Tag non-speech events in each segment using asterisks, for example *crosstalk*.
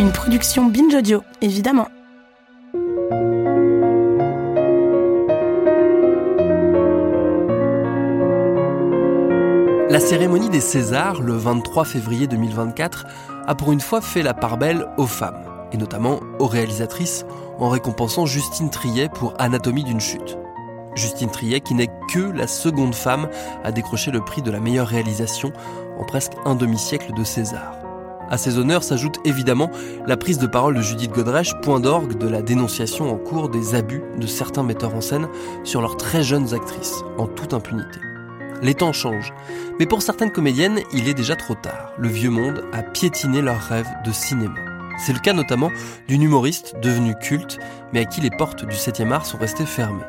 Une production Binge Audio, évidemment. La cérémonie des Césars, le 23 février 2024, a pour une fois fait la part belle aux femmes, et notamment aux réalisatrices, en récompensant Justine Triet pour Anatomie d'une chute. Justine Triet qui n'est que la seconde femme à décrocher le prix de la meilleure réalisation en presque un demi-siècle de César. À ces honneurs s'ajoute évidemment la prise de parole de Judith Godrèche, point d'orgue de la dénonciation en cours des abus de certains metteurs en scène sur leurs très jeunes actrices, en toute impunité. Les temps changent, mais pour certaines comédiennes, il est déjà trop tard. Le vieux monde a piétiné leurs rêves de cinéma. C'est le cas notamment d'une humoriste devenue culte, mais à qui les portes du 7e art sont restées fermées.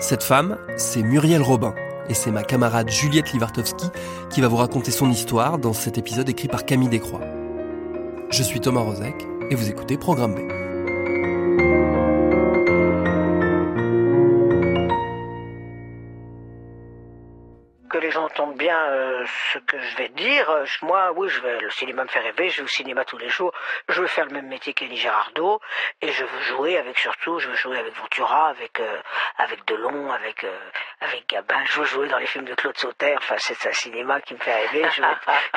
Cette femme, c'est Muriel Robin, et c'est ma camarade Juliette Livartowski qui va vous raconter son histoire dans cet épisode écrit par Camille Descroix. Je suis Thomas Rozek, et vous écoutez Programme B. bien euh, ce que je vais dire. Moi, oui, je vais, le cinéma me fait rêver, je vais au cinéma tous les jours, je veux faire le même métier qu'Elie Girardot, et je veux jouer avec surtout, je veux jouer avec Ventura, avec, euh, avec Delon, avec, euh, avec Gabin, je veux jouer dans les films de Claude Sauter, enfin c'est un cinéma qui me fait rêver, je veux,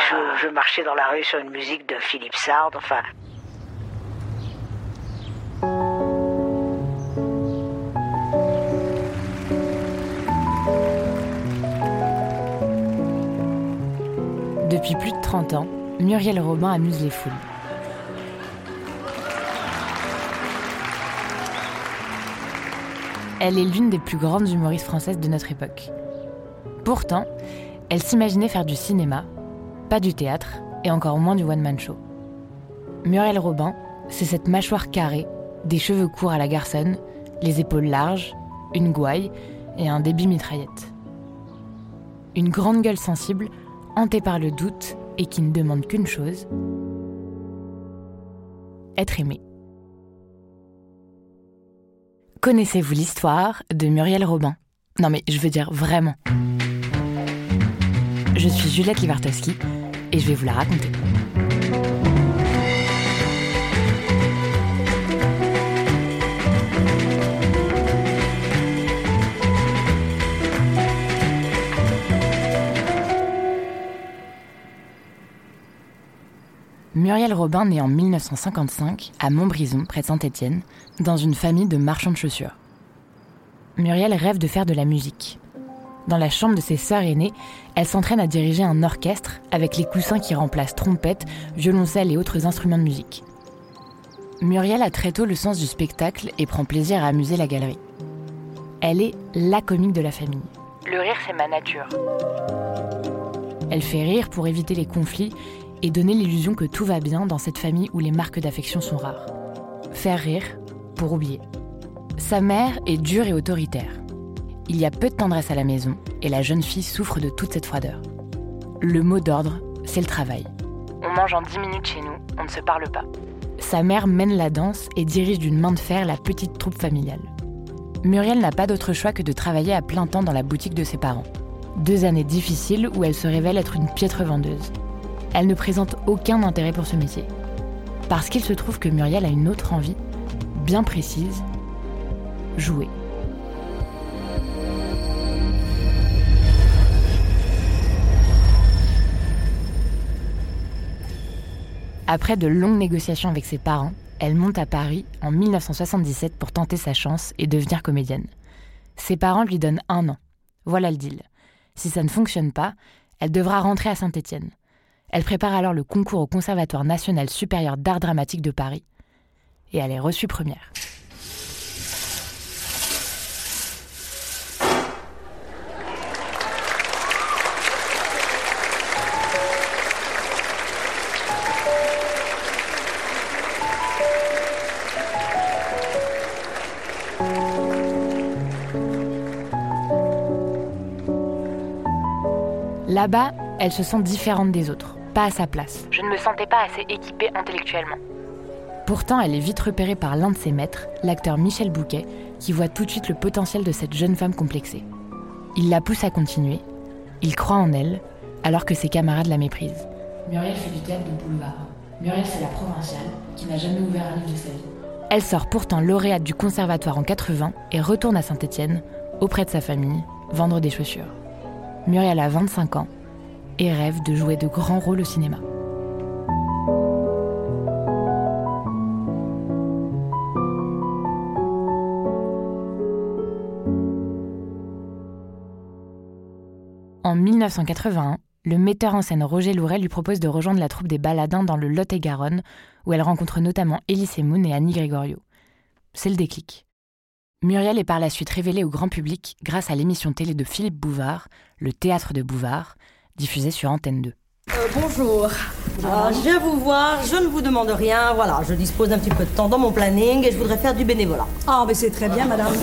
je veux- je veux marcher dans la rue sur une musique de Philippe Sard, enfin... Depuis plus de 30 ans, Muriel Robin amuse les foules. Elle est l'une des plus grandes humoristes françaises de notre époque. Pourtant, elle s'imaginait faire du cinéma, pas du théâtre, et encore moins du one-man show. Muriel Robin, c'est cette mâchoire carrée, des cheveux courts à la garçonne, les épaules larges, une gouaille et un débit mitraillette. Une grande gueule sensible, hantée par le doute et qui ne demande qu'une chose être aimée. Connaissez-vous l'histoire de Muriel Robin? Non mais je veux dire vraiment. Je suis Juliette Livartowski et je vais vous la raconter. Muriel Robin naît en 1955 à Montbrison, près de Saint-Étienne, dans une famille de marchands de chaussures. Muriel rêve de faire de la musique. Dans la chambre de ses sœurs aînées, elle s'entraîne à diriger un orchestre avec les coussins qui remplacent trompettes, violoncelle et autres instruments de musique. Muriel a très tôt le sens du spectacle et prend plaisir à amuser la galerie. Elle est la comique de la famille. Le rire, c'est ma nature. Elle fait rire pour éviter les conflits et donner l'illusion que tout va bien dans cette famille où les marques d'affection sont rares. Faire rire pour oublier. Sa mère est dure et autoritaire. Il y a peu de tendresse à la maison et la jeune fille souffre de toute cette froideur. Le mot d'ordre, c'est le travail. On mange en 10 minutes chez nous, on ne se parle pas. Sa mère mène la danse et dirige d'une main de fer la petite troupe familiale. Muriel n'a pas d'autre choix que de travailler à plein temps dans la boutique de ses parents. Deux années difficiles où elle se révèle être une piètre vendeuse. Elle ne présente aucun intérêt pour ce métier. Parce qu'il se trouve que Muriel a une autre envie, bien précise, jouer. Après de longues négociations avec ses parents, elle monte à Paris en 1977 pour tenter sa chance et devenir comédienne. Ses parents lui donnent un an. Voilà le deal. Si ça ne fonctionne pas, elle devra rentrer à Saint-Étienne. Elle prépare alors le concours au Conservatoire national supérieur d'art dramatique de Paris et elle est reçue première. Là-bas, elle se sent différente des autres pas à sa place. Je ne me sentais pas assez équipée intellectuellement. Pourtant, elle est vite repérée par l'un de ses maîtres, l'acteur Michel Bouquet, qui voit tout de suite le potentiel de cette jeune femme complexée. Il la pousse à continuer, il croit en elle, alors que ses camarades la méprisent. Muriel fait du théâtre de boulevard. Muriel, c'est la provinciale, qui n'a jamais ouvert un livre de sa vie. Elle sort pourtant lauréate du conservatoire en 80 et retourne à Saint-Étienne, auprès de sa famille, vendre des chaussures. Muriel a 25 ans et rêve de jouer de grands rôles au cinéma. En 1981, le metteur en scène Roger Louret lui propose de rejoindre la troupe des Baladins dans le Lot-et-Garonne, où elle rencontre notamment Elise Moon et Annie Gregorio. C'est le déclic. Muriel est par la suite révélée au grand public grâce à l'émission télé de Philippe Bouvard, Le Théâtre de Bouvard, diffusée sur Antenne 2. Euh, bonjour. Alors, je viens vous voir, je ne vous demande rien, voilà, je dispose d'un petit peu de temps dans mon planning et je voudrais faire du bénévolat. Ah, mais c'est très bien, madame.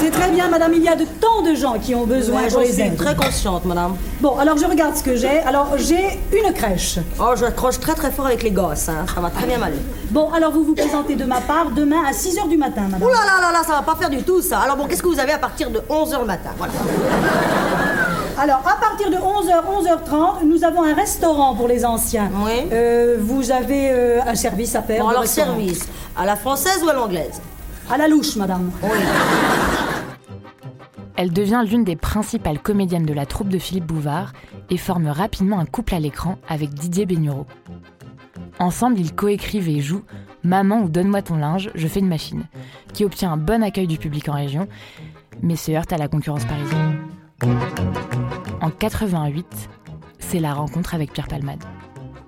C'est très bien, madame, il y a de tant de gens qui ont besoin, je les aide. très consciente, madame. Bon, alors je regarde ce que j'ai. Alors, j'ai une crèche. Oh, je accroche très très fort avec les gosses, hein. ça va très bien m'aller. Bon, alors vous vous présentez de ma part demain à 6 h du matin, madame. Ouh là là là là, ça va pas faire du tout ça. Alors bon, qu'est-ce que vous avez à partir de 11h le matin? Voilà. Alors, à partir de 11h, 11h30, nous avons un restaurant pour les anciens. Oui. Euh, vous avez euh, un service à faire Bon, alors restaurant. service, à la française ou à l'anglaise? À la louche, madame. Oui. *laughs* Elle devient l'une des principales comédiennes de la troupe de Philippe Bouvard et forme rapidement un couple à l'écran avec Didier Bénureau. Ensemble, ils coécrivent et jouent Maman ou Donne-moi ton linge, je fais une machine, qui obtient un bon accueil du public en région, mais se heurte à la concurrence parisienne. En 88, c'est la rencontre avec Pierre Palmade.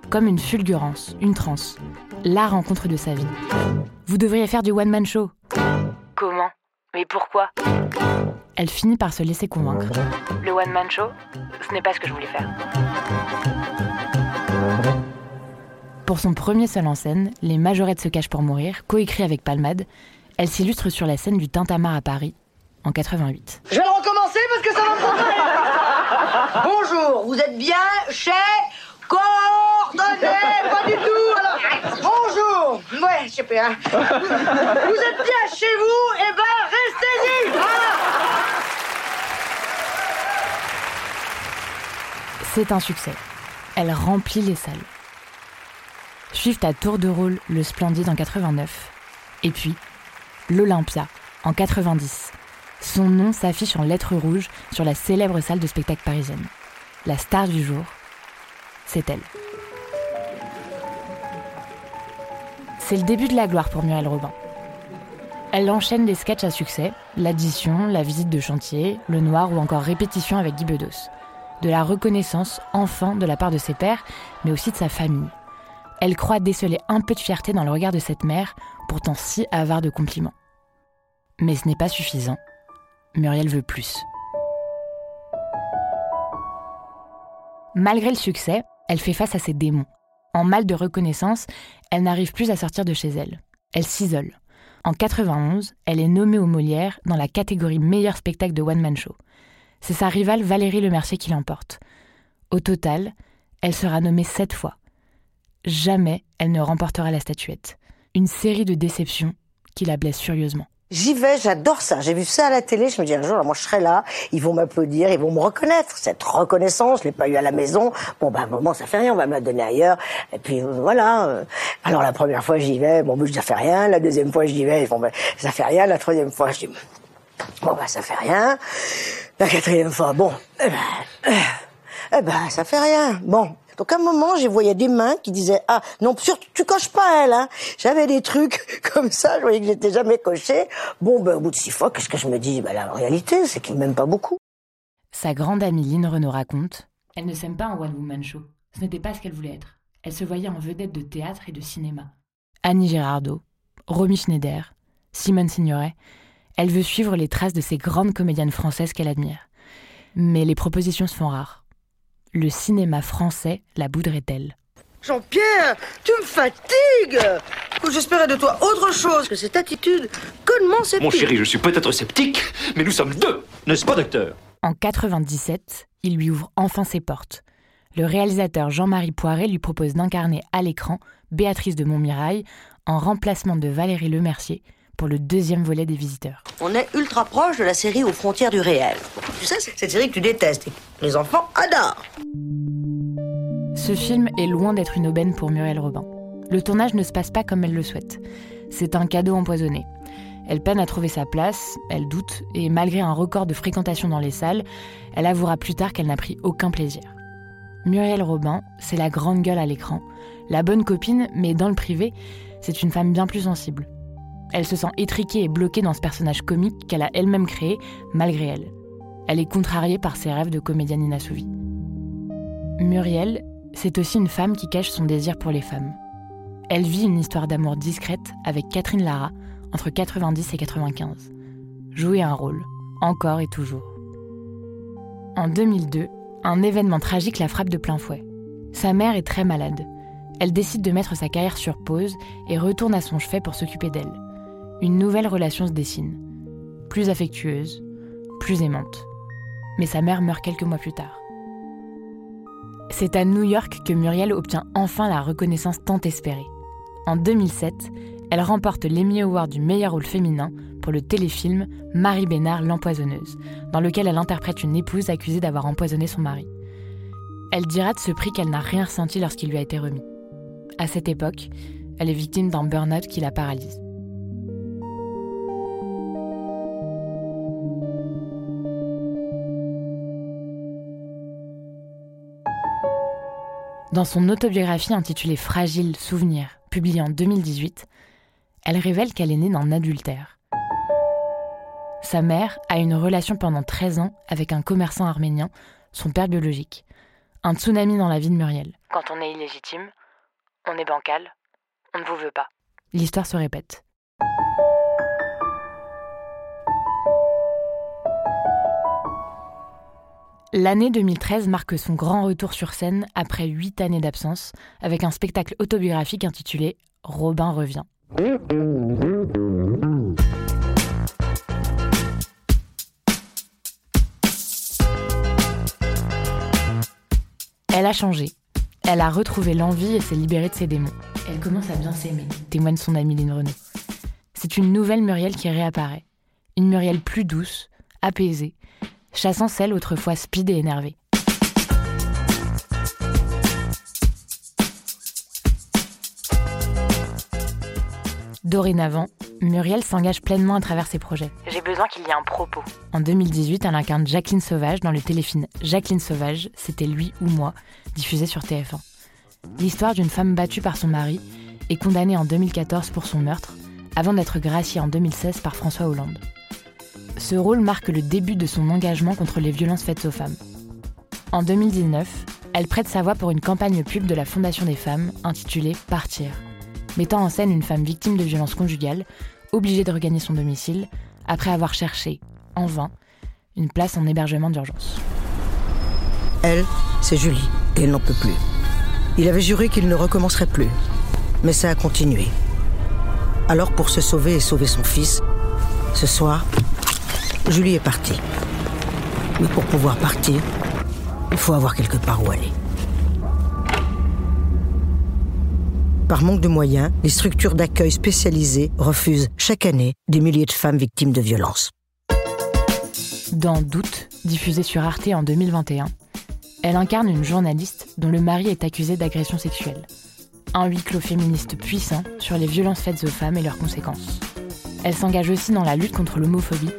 Comme une fulgurance, une transe, la rencontre de sa vie. Vous devriez faire du one-man show. Comment? Mais pourquoi? Elle finit par se laisser convaincre. Le one-man show, ce n'est pas ce que je voulais faire. Pour son premier seul en scène, Les Majorettes se cachent pour mourir, coécrit avec Palmade, elle s'illustre sur la scène du Tintamarre à Paris en 88. Je vais le parce que ça va. Bonjour, vous êtes bien chez Coordonnées? Pas du tout. Bonjour Ouais, je sais pas. hein. Vous êtes bien chez vous? Eh ben, restez-y C'est un succès. Elle remplit les salles. Suivent à tour de rôle le Splendide en 89, et puis l'Olympia en 90. Son nom s'affiche en lettres rouges sur la célèbre salle de spectacle parisienne. La star du jour, c'est elle. C'est le début de la gloire pour Muriel Robin. Elle enchaîne des sketchs à succès, l'addition, la visite de chantier, le noir ou encore répétition avec Guy Bedos. De la reconnaissance enfin de la part de ses pères, mais aussi de sa famille. Elle croit déceler un peu de fierté dans le regard de cette mère, pourtant si avare de compliments. Mais ce n'est pas suffisant. Muriel veut plus. Malgré le succès, elle fait face à ses démons. En mal de reconnaissance, elle n'arrive plus à sortir de chez elle. Elle s'isole. En 91, elle est nommée au Molière dans la catégorie meilleur spectacle de One Man Show. C'est sa rivale Valérie Lemercier qui l'emporte. Au total, elle sera nommée sept fois. Jamais elle ne remportera la statuette. Une série de déceptions qui la blessent furieusement. J'y vais, j'adore ça. J'ai vu ça à la télé, je me dis un jour, moi je serai là, ils vont m'applaudir, ils vont me reconnaître. Cette reconnaissance, je l'ai pas eu à la maison. Bon, ben, à un moment, ça fait rien, on va me la donner ailleurs. Et puis, euh, voilà. euh. Alors, la première fois, j'y vais, bon, ben, ça fait rien. La deuxième fois, j'y vais, bon, ben, ça fait rien. La troisième fois, je dis, bon, ben, ça fait rien. La quatrième fois, bon, eh ben, eh ben, ça fait rien. Bon. Donc à un moment, j'ai voyais des mains qui disaient ah non surtout tu coches pas elle hein. J'avais des trucs *laughs* comme ça, je voyais que j'étais jamais coché. Bon ben au bout de six fois, qu'est-ce que je me dis? Ben la réalité, c'est qu'il m'aime pas beaucoup. Sa grande amie Lynn Renaud raconte Elle ne s'aime pas en One Woman Show. Ce n'était pas ce qu'elle voulait être. Elle se voyait en vedette de théâtre et de cinéma. Annie Girardot, Romy Schneider, Simone Signoret, elle veut suivre les traces de ces grandes comédiennes françaises qu'elle admire. Mais les propositions se font rares. Le cinéma français la boudrait-elle Jean-Pierre, tu me fatigues J'espérais de toi autre chose que cette attitude connement sceptique. Mon chéri, je suis peut-être sceptique, mais nous sommes deux, n'est-ce pas, docteur? En 97, il lui ouvre enfin ses portes. Le réalisateur Jean-Marie Poiret lui propose d'incarner à l'écran Béatrice de Montmirail en remplacement de Valérie Lemercier pour le deuxième volet des Visiteurs. On est ultra proche de la série aux frontières du réel. Tu sais, c'est cette série que tu détestes et que les enfants adorent. Ce film est loin d'être une aubaine pour Muriel Robin. Le tournage ne se passe pas comme elle le souhaite. C'est un cadeau empoisonné. Elle peine à trouver sa place, elle doute, et malgré un record de fréquentation dans les salles, elle avouera plus tard qu'elle n'a pris aucun plaisir. Muriel Robin, c'est la grande gueule à l'écran, la bonne copine, mais dans le privé, c'est une femme bien plus sensible. Elle se sent étriquée et bloquée dans ce personnage comique qu'elle a elle-même créé, malgré elle. Elle est contrariée par ses rêves de comédienne inassouvie. Muriel, c'est aussi une femme qui cache son désir pour les femmes. Elle vit une histoire d'amour discrète avec Catherine Lara entre 90 et 95. Jouer un rôle, encore et toujours. En 2002, un événement tragique la frappe de plein fouet. Sa mère est très malade. Elle décide de mettre sa carrière sur pause et retourne à son chevet pour s'occuper d'elle. Une nouvelle relation se dessine. Plus affectueuse, plus aimante. Mais sa mère meurt quelques mois plus tard. C'est à New York que Muriel obtient enfin la reconnaissance tant espérée. En 2007, elle remporte l'Emmy Award du meilleur rôle féminin pour le téléfilm Marie Bénard l'empoisonneuse, dans lequel elle interprète une épouse accusée d'avoir empoisonné son mari. Elle dira de ce prix qu'elle n'a rien ressenti lorsqu'il lui a été remis. À cette époque, elle est victime d'un burn-out qui la paralyse. Dans son autobiographie intitulée Fragile Souvenir, publiée en 2018, elle révèle qu'elle est née d'un adultère. Sa mère a une relation pendant 13 ans avec un commerçant arménien, son père biologique. Un tsunami dans la vie de Muriel. Quand on est illégitime, on est bancal, on ne vous veut pas. L'histoire se répète. L'année 2013 marque son grand retour sur scène après huit années d'absence, avec un spectacle autobiographique intitulé Robin revient. Elle a changé. Elle a retrouvé l'envie et s'est libérée de ses démons. Elle commence à bien s'aimer, témoigne son amie Lynn Renaud. C'est une nouvelle Muriel qui réapparaît. Une Muriel plus douce, apaisée, chassant celle autrefois speed et énervée. Dorénavant, Muriel s'engage pleinement à travers ses projets. J'ai besoin qu'il y ait un propos. En 2018, elle incarne Jacqueline Sauvage dans le téléfilm Jacqueline Sauvage, c'était lui ou moi, diffusé sur TF1. L'histoire d'une femme battue par son mari et condamnée en 2014 pour son meurtre, avant d'être graciée en 2016 par François Hollande. Ce rôle marque le début de son engagement contre les violences faites aux femmes. En 2019, elle prête sa voix pour une campagne pub de la Fondation des femmes intitulée Partir, mettant en scène une femme victime de violences conjugales, obligée de regagner son domicile, après avoir cherché, en vain, une place en hébergement d'urgence. Elle, c'est Julie, et elle n'en peut plus. Il avait juré qu'il ne recommencerait plus, mais ça a continué. Alors pour se sauver et sauver son fils, ce soir, Julie est partie. Mais pour pouvoir partir, il faut avoir quelque part où aller. Par manque de moyens, les structures d'accueil spécialisées refusent chaque année des milliers de femmes victimes de violences. Dans Doute, diffusé sur Arte en 2021, elle incarne une journaliste dont le mari est accusé d'agression sexuelle. Un huis clos féministe puissant sur les violences faites aux femmes et leurs conséquences. Elle s'engage aussi dans la lutte contre l'homophobie,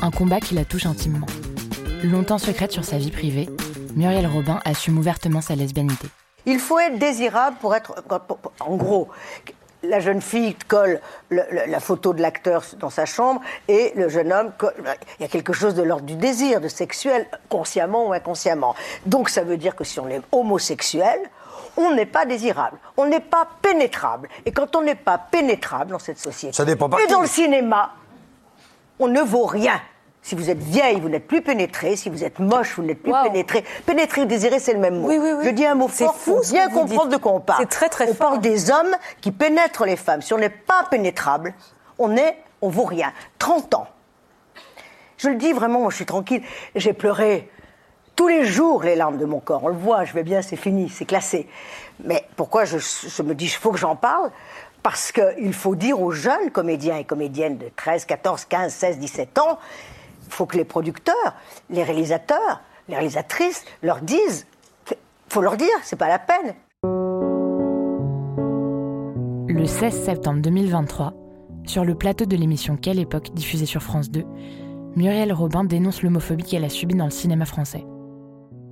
un combat qui la touche intimement. Longtemps secrète sur sa vie privée, Muriel Robin assume ouvertement sa lesbianité. Il faut être désirable pour être. En gros, la jeune fille colle le, le, la photo de l'acteur dans sa chambre et le jeune homme, colle, il y a quelque chose de l'ordre du désir, de sexuel, consciemment ou inconsciemment. Donc ça veut dire que si on est homosexuel, on n'est pas désirable, on n'est pas pénétrable. Et quand on n'est pas pénétrable dans cette société, Ça dépend pas et dans le cinéma, on ne vaut rien. Si vous êtes vieille, vous n'êtes plus pénétré. Si vous êtes moche, vous n'êtes plus Wow. pénétré. Pénétrer ou désirer, c'est le même mot. Oui, oui, oui. Je dis un mot fort fou pour bien comprendre de quoi on parle. C'est très, très on fort. parle des hommes qui pénètrent les femmes. Si on n'est pas pénétrable, on est, on vaut rien. 30 ans. Je le dis vraiment, moi, je suis tranquille. J'ai pleuré tous les jours les larmes de mon corps. On le voit, je vais bien, c'est fini, c'est classé. Mais pourquoi je, je me dis, il faut que j'en parle? Parce qu'il faut dire aux jeunes comédiens et comédiennes de 13, 14, 15, 16, 17 ans, il faut que les producteurs, les réalisateurs, les réalisatrices leur disent, faut leur dire, c'est pas la peine. Le 16 septembre 2023, sur le plateau de l'émission Quelle époque diffusée sur France 2, Muriel Robin dénonce l'homophobie qu'elle a subie dans le cinéma français.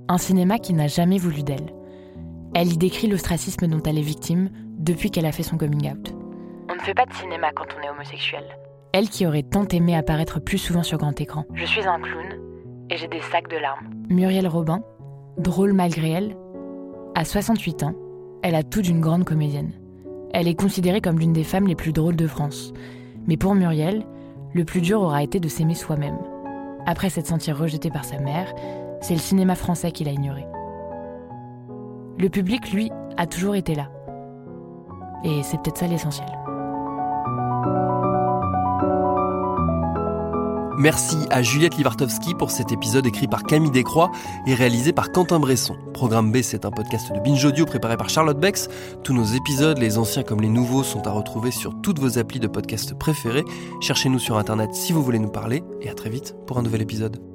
Un cinéma qui n'a jamais voulu d'elle. Elle y décrit l'ostracisme dont elle est victime depuis qu'elle a fait son coming out. On ne fait pas de cinéma quand on est homosexuel. Elle qui aurait tant aimé apparaître plus souvent sur grand écran. Je suis un clown et j'ai des sacs de larmes. Muriel Robin, drôle malgré elle, à 68 ans, elle a tout d'une grande comédienne. Elle est considérée comme l'une des femmes les plus drôles de France. Mais pour Muriel, le plus dur aura été de s'aimer soi-même. Après s'être sentie rejetée par sa mère, c'est le cinéma français qui l'a ignorée. Le public, lui, a toujours été là. Et c'est peut-être ça l'essentiel. Merci à Juliette Livartowski pour cet épisode écrit par Camille Descroix et réalisé par Quentin Bresson. Programme B, c'est un podcast de Binge Audio préparé par Charlotte Bex. Tous nos épisodes, les anciens comme les nouveaux, sont à retrouver sur toutes vos applis de podcast préférés. Cherchez-nous sur Internet si vous voulez nous parler et à très vite pour un nouvel épisode.